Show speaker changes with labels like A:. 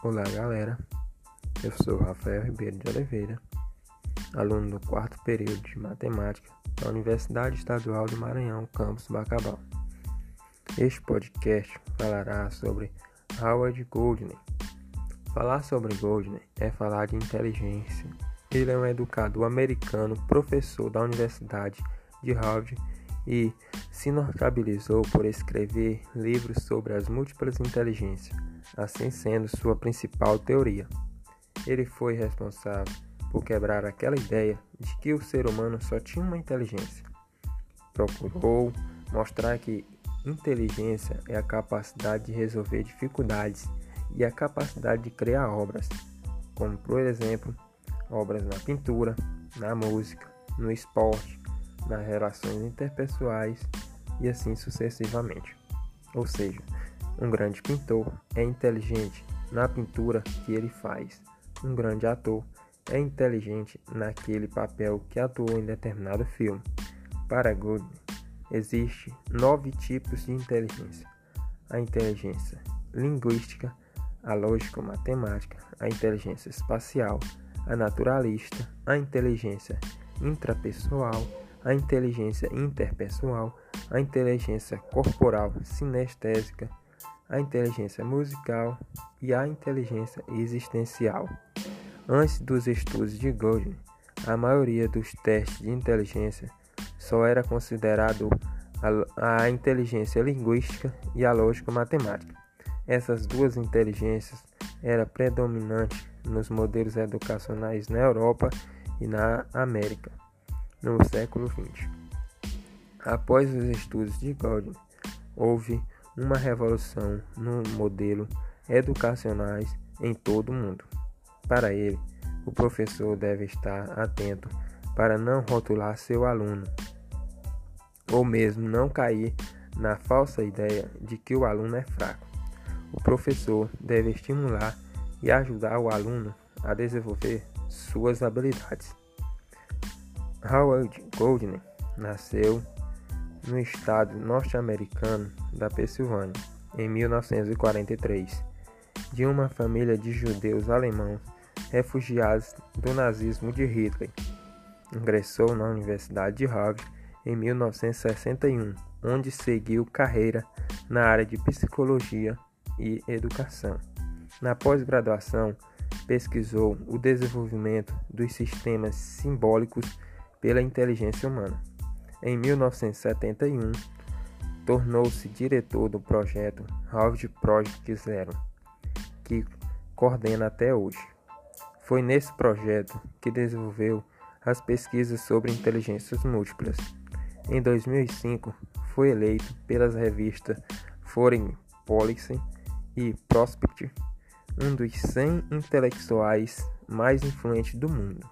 A: Olá, galera. Eu sou Rafael Ribeiro de Oliveira, aluno do quarto período de matemática da Universidade Estadual do Maranhão, campus Bacabal. Este podcast falará sobre Howard Goldner. Falar sobre Goldner é falar de inteligência. Ele é um educador americano, professor da Universidade de Harvard e se notabilizou por escrever livros sobre as múltiplas inteligências, assim sendo sua principal teoria. Ele foi responsável por quebrar aquela ideia de que o ser humano só tinha uma inteligência. Procurou mostrar que inteligência é a capacidade de resolver dificuldades e a capacidade de criar obras, como por exemplo, obras na pintura, na música, no esporte, nas relações interpessoais e assim sucessivamente. Ou seja, um grande pintor é inteligente na pintura que ele faz. Um grande ator é inteligente naquele papel que atuou em determinado filme. Para Goodman, existe nove tipos de inteligência: a inteligência linguística, a lógico-matemática, a inteligência espacial, a naturalista, a inteligência intrapessoal, a inteligência interpessoal, a inteligência corporal sinestésica, a inteligência musical e a inteligência existencial. Antes dos estudos de Goldman, a maioria dos testes de inteligência só era considerado a, a inteligência linguística e a lógica matemática. Essas duas inteligências eram predominantes nos modelos educacionais na Europa e na América no século XX. Após os estudos de Goldman, houve uma revolução no modelo educacionais em todo o mundo. Para ele, o professor deve estar atento para não rotular seu aluno, ou mesmo não cair na falsa ideia de que o aluno é fraco. O professor deve estimular e ajudar o aluno a desenvolver suas habilidades. Howard Goldner nasceu no estado norte-americano da Pensilvânia em 1943, de uma família de judeus alemãos refugiados do nazismo de Hitler. Ingressou na Universidade de Harvard em 1961, onde seguiu carreira na área de psicologia e educação. Na pós-graduação, pesquisou o desenvolvimento dos sistemas simbólicos pela inteligência humana. Em 1971, tornou-se diretor do projeto Harvard Project Zero, que coordena até hoje. Foi nesse projeto que desenvolveu as pesquisas sobre inteligências múltiplas. Em 2005, foi eleito pelas revistas Foreign Policy e Prospect um dos 100 intelectuais mais influentes do mundo.